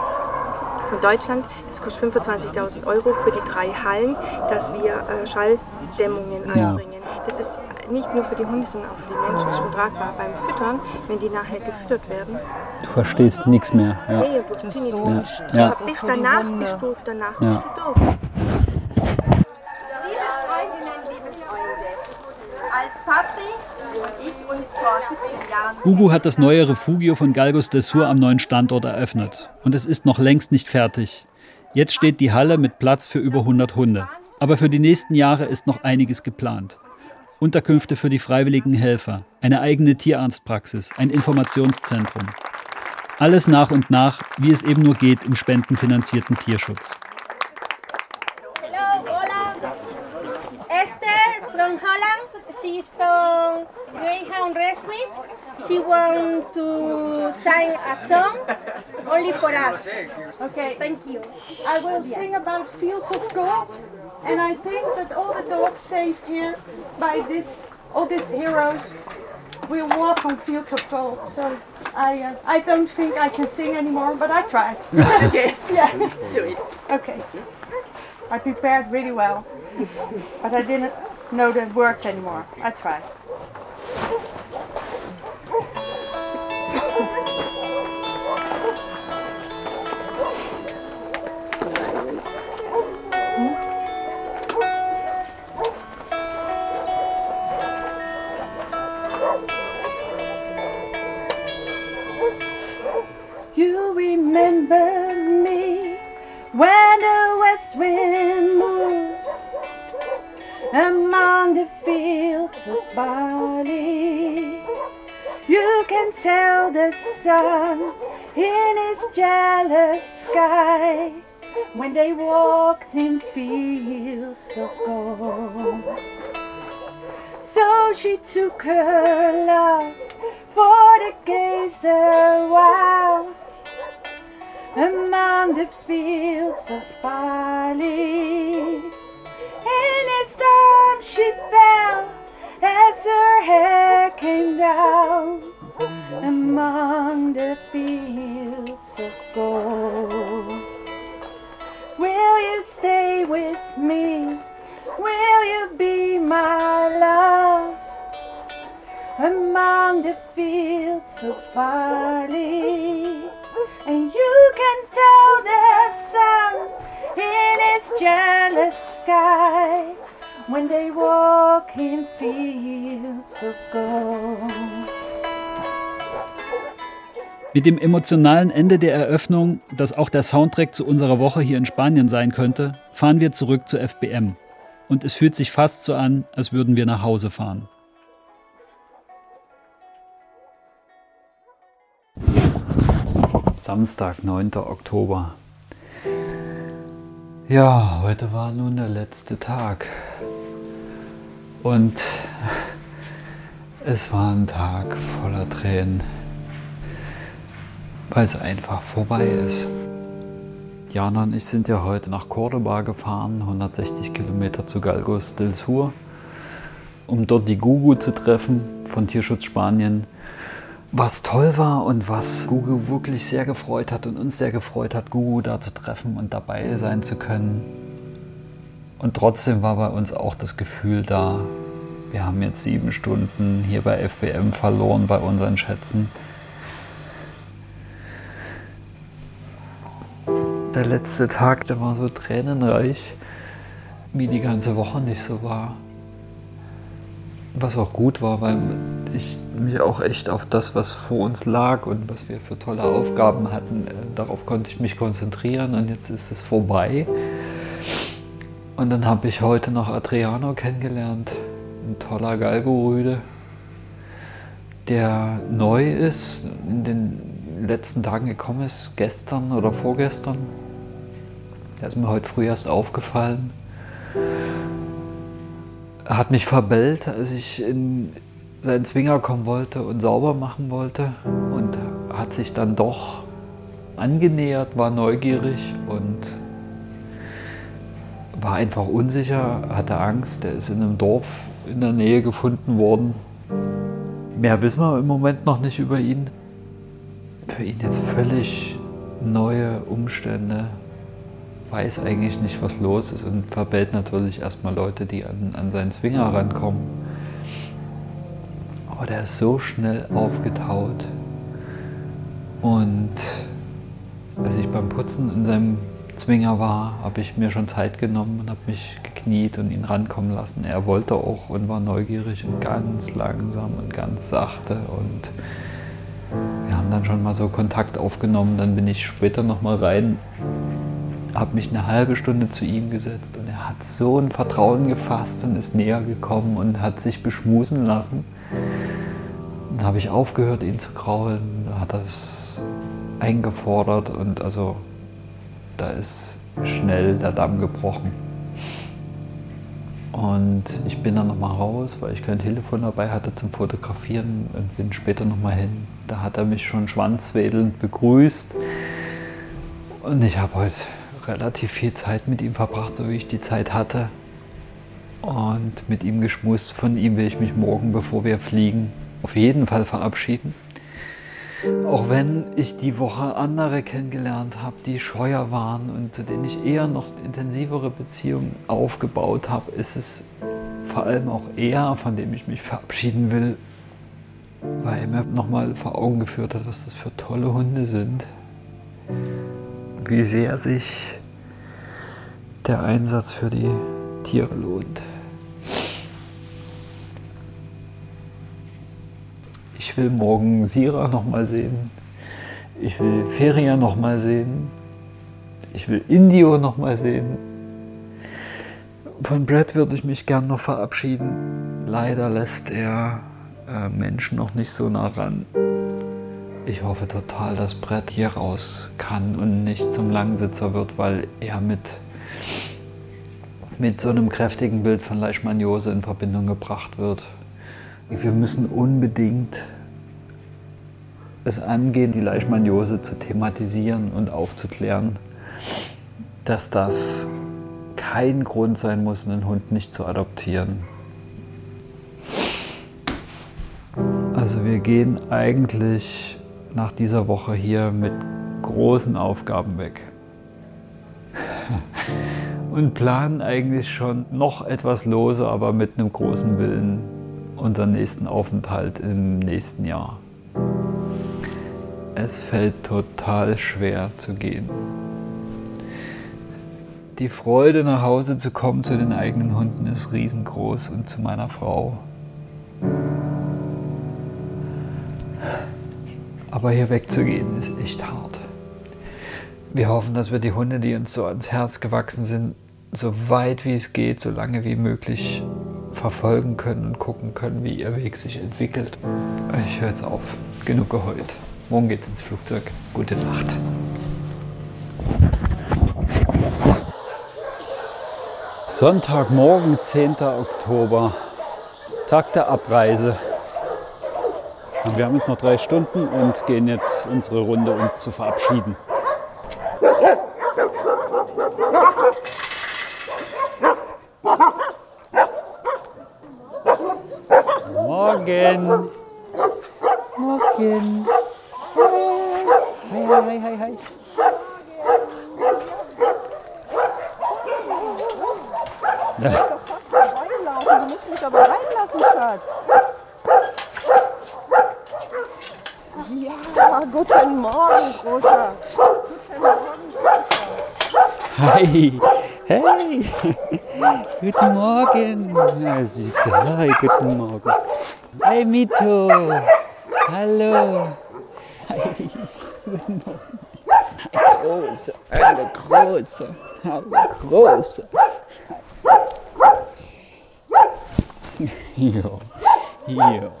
von Deutschland. Das kostet 25.000 Euro für die drei Hallen, dass wir äh, Schalldämmungen einbringen. Ja. Das ist nicht nur für die Hunde, sondern auch für die Menschen. Das ist untragbar beim Füttern, wenn die nachher gefüttert werden. Du verstehst nichts mehr. Ja. Nee, du bist so ja. Bist danach bist du danach ja. bist du doof. Liebe Freundinnen, liebe Freunde, als Papi und ich uns vor 17 Jahren. Gugu hat das neue Refugio von Galgos del Sur am neuen Standort eröffnet. Und es ist noch längst nicht fertig. Jetzt steht die Halle mit Platz für über 100 Hunde. Aber für die nächsten Jahre ist noch einiges geplant. Unterkünfte für die freiwilligen Helfer, eine eigene Tierarztpraxis, ein Informationszentrum. Alles nach und nach, wie es eben nur geht im spendenfinanzierten Tierschutz. She's from Greyhound Rescue. She wants to sing a song only for us. Okay. Thank you. I will sing about fields of gold. And I think that all the dogs saved here by this, all these heroes, will walk on fields of gold. So I, uh, I don't think I can sing anymore, but I try. (laughs) okay. Yeah. Do it. Okay. I prepared really well, but I didn't know the words anymore. I try. You remember me when the west wind among the fields of barley. You can tell the sun in his jealous sky when they walked in fields of gold. So she took her love for the gaze a while among the fields of barley. In his arms she fell as her hair came down. among the fields of gold. Will you stay with me? Will you be my love? Among the fields of barley, and you can tell the sun in its jealous sky when they walk in fields of gold. Mit dem emotionalen Ende der Eröffnung, das auch der Soundtrack zu unserer Woche hier in Spanien sein könnte, fahren wir zurück zu FBM. Und es fühlt sich fast so an, als würden wir nach Hause fahren. Samstag, 9. Oktober. Ja, heute war nun der letzte Tag. Und es war ein Tag voller Tränen weil es einfach vorbei ist. Jana und ich sind ja heute nach Cordoba gefahren, 160 Kilometer zu Galgos del Sur, um dort die Gugu zu treffen von Tierschutz Spanien. Was toll war und was Gugu wirklich sehr gefreut hat und uns sehr gefreut hat, Gugu da zu treffen und dabei sein zu können. Und trotzdem war bei uns auch das Gefühl da, wir haben jetzt sieben Stunden hier bei FBM verloren bei unseren Schätzen. der letzte Tag, der war so tränenreich, wie die ganze Woche nicht so war. Was auch gut war, weil ich mich auch echt auf das, was vor uns lag und was wir für tolle Aufgaben hatten, äh, darauf konnte ich mich konzentrieren und jetzt ist es vorbei. Und dann habe ich heute noch Adriano kennengelernt, ein toller Galgorüde, der neu ist, in den letzten Tagen gekommen ist, gestern oder vorgestern. Der ist mir heute früh erst aufgefallen. Hat mich verbellt, als ich in seinen Zwinger kommen wollte und sauber machen wollte und hat sich dann doch angenähert, war neugierig und war einfach unsicher, hatte Angst. Der ist in einem Dorf in der Nähe gefunden worden. Mehr wissen wir im Moment noch nicht über ihn. Für ihn jetzt völlig neue Umstände, weiß eigentlich nicht, was los ist und verbellt natürlich erstmal Leute, die an, an seinen Zwinger rankommen. Aber der ist so schnell aufgetaut. Und als ich beim Putzen in seinem Zwinger war, habe ich mir schon Zeit genommen und habe mich gekniet und ihn rankommen lassen. Er wollte auch und war neugierig und ganz langsam und ganz sachte. Und wir haben dann schon mal so Kontakt aufgenommen. Dann bin ich später nochmal rein habe mich eine halbe Stunde zu ihm gesetzt und er hat so ein Vertrauen gefasst und ist näher gekommen und hat sich beschmusen lassen. Dann habe ich aufgehört, ihn zu kraulen, hat es eingefordert und also da ist schnell der Damm gebrochen. Und ich bin dann nochmal raus, weil ich kein Telefon dabei hatte zum Fotografieren und bin später nochmal hin. Da hat er mich schon schwanzwedelnd begrüßt. Und ich habe heute relativ viel Zeit mit ihm verbracht, so wie ich die Zeit hatte. Und mit ihm geschmust. Von ihm will ich mich morgen, bevor wir fliegen, auf jeden Fall verabschieden. Auch wenn ich die Woche andere kennengelernt habe, die scheuer waren und zu denen ich eher noch intensivere Beziehungen aufgebaut habe, ist es vor allem auch er, von dem ich mich verabschieden will, weil er mir nochmal vor Augen geführt hat, was das für tolle Hunde sind. Wie sehr sich der Einsatz für die Tiere lohnt. Ich will morgen Sira nochmal sehen. Ich will Feria nochmal sehen. Ich will Indio nochmal sehen. Von Brad würde ich mich gern noch verabschieden. Leider lässt er äh, Menschen noch nicht so nah ran. Ich hoffe total, dass Brett hier raus kann und nicht zum Langsitzer wird, weil er mit mit so einem kräftigen Bild von Leishmaniose in Verbindung gebracht wird. Wir müssen unbedingt es angehen, die Leishmaniose zu thematisieren und aufzuklären, dass das kein Grund sein muss, einen Hund nicht zu adoptieren. Also Wir gehen eigentlich nach dieser Woche hier mit großen Aufgaben weg. Und planen eigentlich schon noch etwas lose, aber mit einem großen Willen unseren nächsten Aufenthalt im nächsten Jahr. Es fällt total schwer zu gehen. Die Freude, nach Hause zu kommen zu den eigenen Hunden, ist riesengroß und zu meiner Frau. Aber hier wegzugehen ist echt hart. Wir hoffen, dass wir die Hunde, die uns so ans Herz gewachsen sind, so weit wie es geht, so lange wie möglich verfolgen können und gucken können, wie ihr Weg sich entwickelt. Ich höre jetzt auf. Genug geheult. Morgen geht's ins Flugzeug. Gute Nacht. Sonntagmorgen, 10. Oktober, Tag der Abreise. Und wir haben jetzt noch drei Stunden und gehen jetzt unsere Runde, uns zu verabschieden. Morgen. Morgen. Hi, hi, hi, hi, hi. Ja. Reinlaufen, du musst mich aber reinlassen, Schatz. Ja, guten Morgen, Großer. Guten Morgen, Großer. Hi. Hey. (laughs) guten Morgen. Ja, Süße. Hi, guten Morgen. Hey, Mito. Hallo. Hi. Guten Morgen. Hi, Große. Hallo, Große. Hallo, Große. Jo. Jo.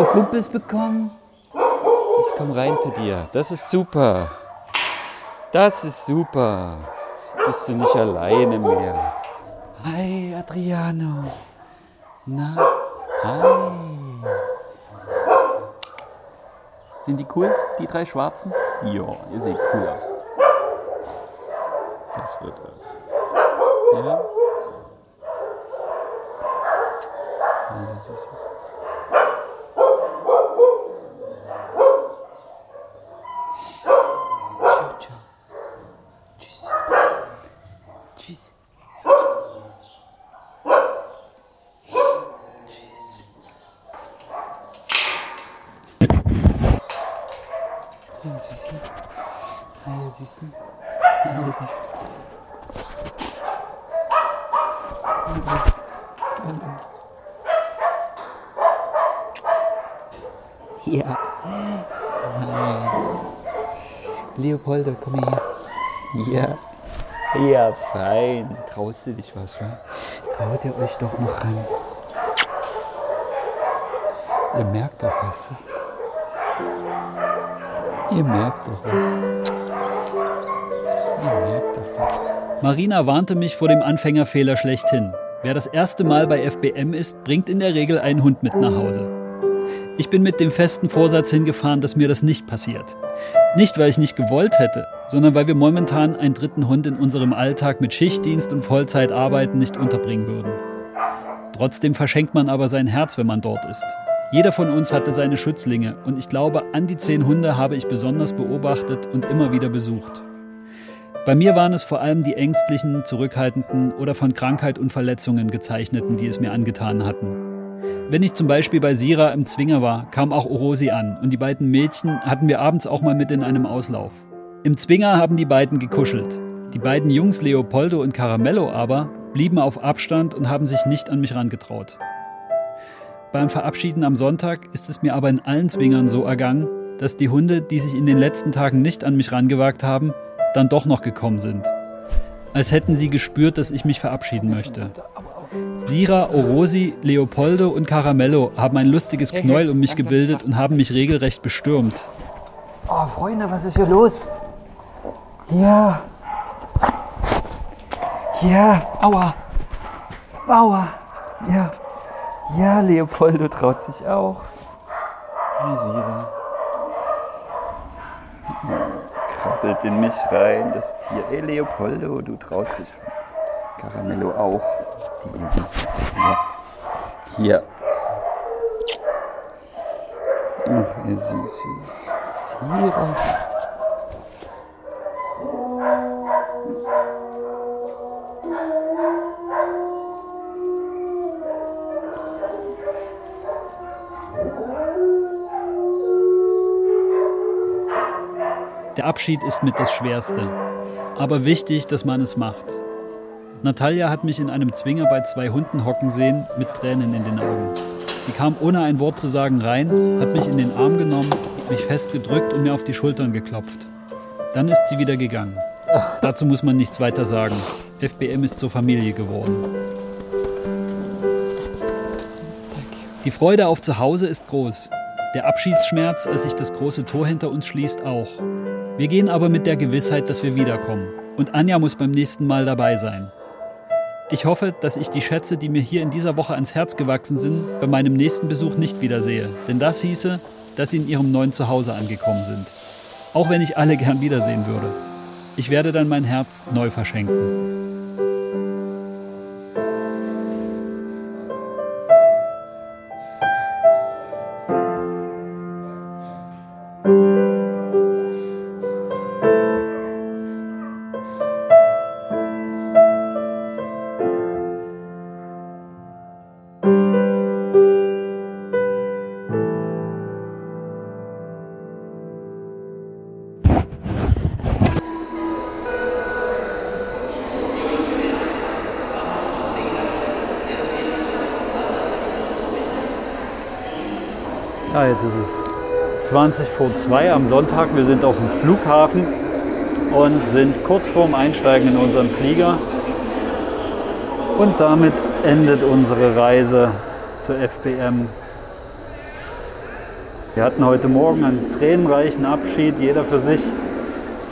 Du Kumpels bekommen? Ich komm rein zu dir. Das ist super. Das ist super. Bist du nicht alleine mehr. Hi, Adriano. Na? Hi. Sind die cool, die drei Schwarzen? Ja, ihr seht cool aus. Das wird was. Ja? Alle süß. Ciao, ciao. Tschüss. Tschüss. Tschüss. Hallo Süßen. Hallo Süßen. Hallo Süßen. Hallo. Hallo. Ja. Hi. Leopoldo, komm her. Ja. Ja, fein. Traust du dich was, wa? Traut ihr euch doch noch ran. Ihr merkt doch was. Ihr merkt doch was. Ihr merkt doch was. Marina warnte mich vor dem Anfängerfehler schlechthin. Wer das erste Mal bei FBM ist, bringt in der Regel einen Hund mit nach Hause. Ich bin mit dem festen Vorsatz hingefahren, dass mir das nicht passiert. Nicht, weil ich nicht gewollt hätte, sondern weil wir momentan einen dritten Hund in unserem Alltag mit Schichtdienst und Vollzeitarbeiten nicht unterbringen würden. Trotzdem verschenkt man aber sein Herz, wenn man dort ist. Jeder von uns hatte seine Schützlinge und ich glaube, an die zehn Hunde habe ich besonders beobachtet und immer wieder besucht. Bei mir waren es vor allem die ängstlichen, zurückhaltenden oder von Krankheit und Verletzungen gezeichneten, die es mir angetan hatten. Wenn ich zum Beispiel bei Sira im Zwinger war, kam auch Orosi an und die beiden Mädchen hatten wir abends auch mal mit in einem Auslauf. Im Zwinger haben die beiden gekuschelt. Die beiden Jungs Leopoldo und Caramello aber blieben auf Abstand und haben sich nicht an mich rangetraut. Beim Verabschieden am Sonntag ist es mir aber in allen Zwingern so ergangen, dass die Hunde, die sich in den letzten Tagen nicht an mich rangewagt haben, dann doch noch gekommen sind. Als hätten sie gespürt, dass ich mich verabschieden möchte. Sira, Orosi, Leopoldo und Caramello haben ein lustiges Knäuel um mich gebildet und haben mich regelrecht bestürmt. Oh, Freunde, was ist hier los? Ja. Ja, aua. Aua. Ja. Ja, Leopoldo traut sich auch. Hey, Sira. Krabbelt in mich rein, das Tier. Ey, Leopoldo, du traust dich. Caramello auch. Die Hier. Hier. Ach, ihr Süßes. Sira. Der Abschied ist mit das Schwerste. Aber wichtig, dass man es macht. Natalia hat mich in einem Zwinger bei zwei Hunden hocken sehen, mit Tränen in den Augen. Sie kam ohne ein Wort zu sagen rein, hat mich in den Arm genommen, mich festgedrückt und mir auf die Schultern geklopft. Dann ist sie wieder gegangen. Dazu muss man nichts weiter sagen. FBM ist zur Familie geworden. Die Freude auf Zuhause ist groß. Der Abschiedsschmerz, als sich das große Tor hinter uns schließt, auch. Wir gehen aber mit der Gewissheit, dass wir wiederkommen. Und Anja muss beim nächsten Mal dabei sein. Ich hoffe, dass ich die Schätze, die mir hier in dieser Woche ans Herz gewachsen sind, bei meinem nächsten Besuch nicht wiedersehe. Denn das hieße, dass sie in ihrem neuen Zuhause angekommen sind. Auch wenn ich alle gern wiedersehen würde. Ich werde dann mein Herz neu verschenken. Jetzt ist es 20 vor 2 am Sonntag. Wir sind auf dem Flughafen und sind kurz vorm Einsteigen in unseren Flieger. Und damit endet unsere Reise zur FBM. Wir hatten heute Morgen einen tränenreichen Abschied. Jeder für sich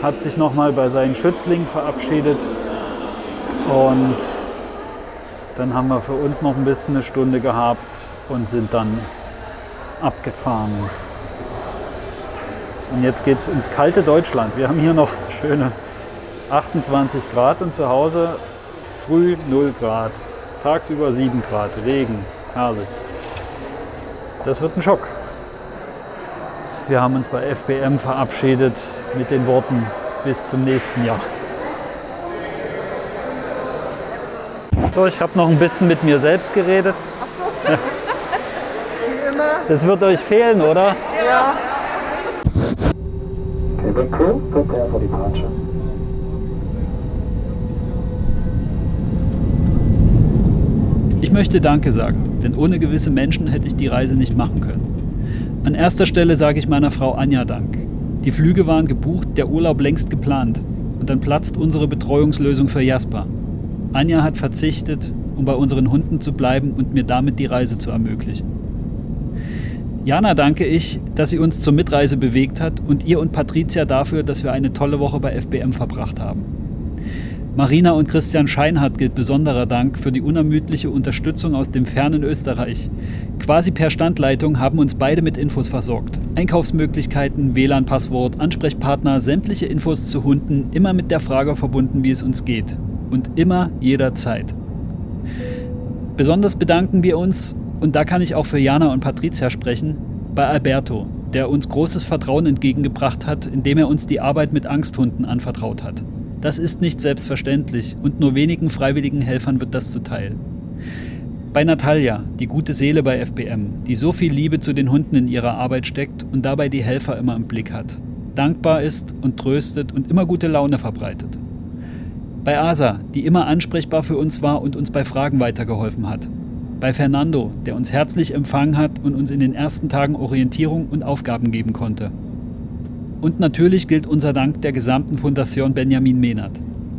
hat sich nochmal bei seinen Schützlingen verabschiedet. Und dann haben wir für uns noch ein bisschen eine Stunde gehabt und sind dann abgefahren. Und jetzt geht es ins kalte Deutschland. Wir haben hier noch schöne 28 Grad und zu Hause früh 0 Grad. Tagsüber 7 Grad, Regen, herrlich. Das wird ein Schock. Wir haben uns bei FBM verabschiedet mit den Worten bis zum nächsten Jahr. So, ich habe noch ein bisschen mit mir selbst geredet. Ach so. (laughs) Das wird euch fehlen, oder? Ja. Cabin crew, prepare for departure. Ich möchte Danke sagen, denn ohne gewisse Menschen hätte ich die Reise nicht machen können. An erster Stelle sage ich meiner Frau Anja Dank. Die Flüge waren gebucht, der Urlaub längst geplant. Und dann platzt unsere Betreuungslösung für Jasper. Anja hat verzichtet, um bei unseren Hunden zu bleiben und mir damit die Reise zu ermöglichen. Jana danke ich, dass sie uns zur Mitreise bewegt hat und ihr und Patricia dafür, dass wir eine tolle Woche bei FBM verbracht haben. Marina und Christian Scheinhardt gilt besonderer Dank für die unermüdliche Unterstützung aus dem fernen Österreich. Quasi per Standleitung haben uns beide mit Infos versorgt. Einkaufsmöglichkeiten, WLAN-Passwort, Ansprechpartner, sämtliche Infos zu Hunden, immer mit der Frage verbunden, wie es uns geht. Und immer jederzeit. Besonders bedanken wir uns, und da kann ich auch für Jana und Patricia sprechen, bei Alberto, der uns großes Vertrauen entgegengebracht hat, indem er uns die Arbeit mit Angsthunden anvertraut hat. Das ist nicht selbstverständlich und nur wenigen freiwilligen Helfern wird das zuteil. Bei Natalia, die gute Seele bei FBM, die so viel Liebe zu den Hunden in ihrer Arbeit steckt und dabei die Helfer immer im Blick hat, dankbar ist und tröstet und immer gute Laune verbreitet. Bei Asa, die immer ansprechbar für uns war und uns bei Fragen weitergeholfen hat. Bei Fernando, der uns herzlich empfangen hat und uns in den ersten Tagen Orientierung und Aufgaben geben konnte. Und natürlich gilt unser Dank der gesamten Fundation Benjamin Mehnert.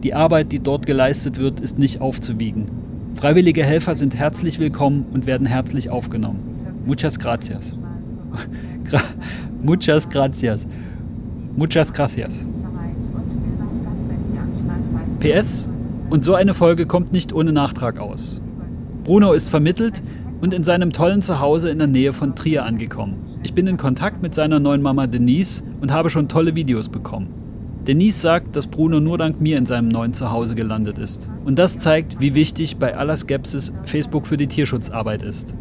Die Arbeit, die dort geleistet wird, ist nicht aufzuwiegen. Freiwillige Helfer sind herzlich willkommen und werden herzlich aufgenommen. Muchas gracias. (laughs) Gra muchas gracias. Muchas gracias. PS. Und so eine Folge kommt nicht ohne Nachtrag aus. Bruno ist vermittelt und in seinem tollen Zuhause in der Nähe von Trier angekommen. Ich bin in Kontakt mit seiner neuen Mama Denise und habe schon tolle Videos bekommen. Denise sagt, dass Bruno nur dank mir in seinem neuen Zuhause gelandet ist. Und das zeigt, wie wichtig bei aller Skepsis Facebook für die Tierschutzarbeit ist.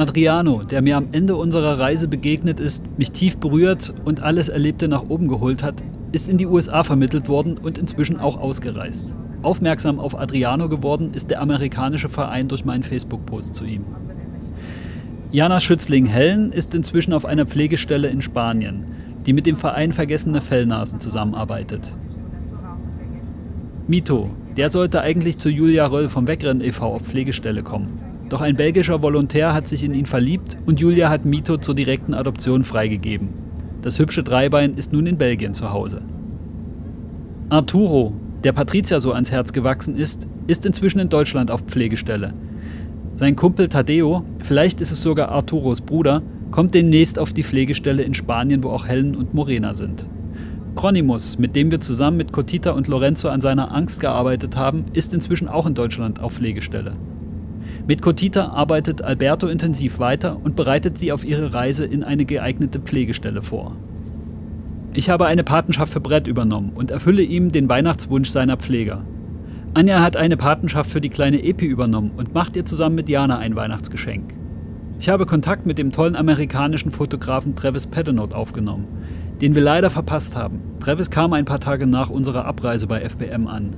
Adriano, der mir am Ende unserer Reise begegnet ist, mich tief berührt und alles Erlebte nach oben geholt hat, ist in die USA vermittelt worden und inzwischen auch ausgereist. Aufmerksam auf Adriano geworden ist der amerikanische Verein durch meinen Facebook-Post zu ihm. Jana Schützling-Hellen ist inzwischen auf einer Pflegestelle in Spanien, die mit dem Verein Vergessene Fellnasen zusammenarbeitet. Mito, der sollte eigentlich zu Julia Röll vom Wegrennen e.V. auf Pflegestelle kommen. Doch ein belgischer Volontär hat sich in ihn verliebt und Julia hat Mito zur direkten Adoption freigegeben. Das hübsche Dreibein ist nun in Belgien zu Hause. Arturo, der Patricia so ans Herz gewachsen ist, ist inzwischen in Deutschland auf Pflegestelle. Sein Kumpel Tadeo, vielleicht ist es sogar Arturos Bruder, kommt demnächst auf die Pflegestelle in Spanien, wo auch Helen und Morena sind. Chronimus, mit dem wir zusammen mit Cotita und Lorenzo an seiner Angst gearbeitet haben, ist inzwischen auch in Deutschland auf Pflegestelle. Mit Cotita arbeitet Alberto intensiv weiter und bereitet sie auf ihre Reise in eine geeignete Pflegestelle vor. Ich habe eine Patenschaft für Brett übernommen und erfülle ihm den Weihnachtswunsch seiner Pfleger. Anja hat eine Patenschaft für die kleine Epi übernommen und macht ihr zusammen mit Jana ein Weihnachtsgeschenk. Ich habe Kontakt mit dem tollen amerikanischen Fotografen Travis Pedenote aufgenommen, den wir leider verpasst haben. Travis kam ein paar Tage nach unserer Abreise bei FBM an.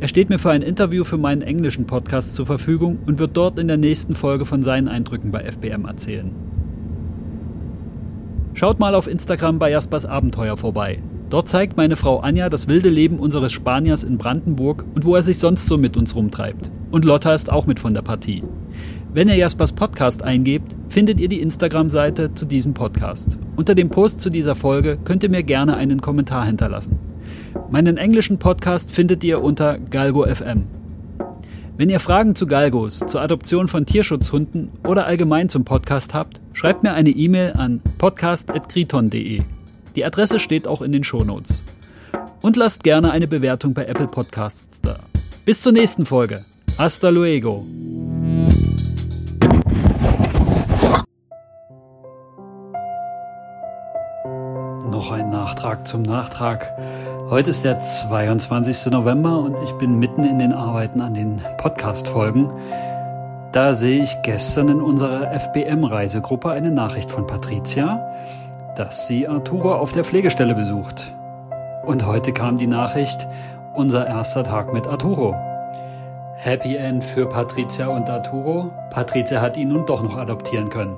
Er steht mir für ein Interview für meinen englischen Podcast zur Verfügung und wird dort in der nächsten Folge von seinen Eindrücken bei FBM erzählen. Schaut mal auf Instagram bei Jaspers Abenteuer vorbei. Dort zeigt meine Frau Anja das wilde Leben unseres Spaniers in Brandenburg und wo er sich sonst so mit uns rumtreibt. Und Lotta ist auch mit von der Partie. Wenn ihr Jaspers Podcast eingebt, findet ihr die Instagram-Seite zu diesem Podcast. Unter dem Post zu dieser Folge könnt ihr mir gerne einen Kommentar hinterlassen. Meinen englischen Podcast findet ihr unter Galgo FM. Wenn ihr Fragen zu Galgos, zur Adoption von Tierschutzhunden oder allgemein zum Podcast habt, schreibt mir eine E-Mail an podcast.kriton.de. Die Adresse steht auch in den Shownotes. Und lasst gerne eine Bewertung bei Apple Podcasts da. Bis zur nächsten Folge. Hasta luego. Noch ein Nachtrag zum Nachtrag. Heute ist der 22. November und ich bin mitten in den Arbeiten an den Podcast-Folgen. Da sehe ich gestern in unserer FBM-Reisegruppe eine Nachricht von Patricia, dass sie Arturo auf der Pflegestelle besucht. Und heute kam die Nachricht, unser erster Tag mit Arturo. Happy End für Patricia und Arturo. Patricia hat ihn nun doch noch adoptieren können.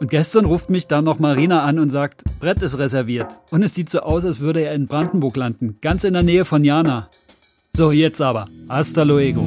Und gestern ruft mich dann noch Marina an und sagt, Brett ist reserviert. Und es sieht so aus, als würde er in Brandenburg landen, ganz in der Nähe von Jana. So, jetzt aber. Hasta luego.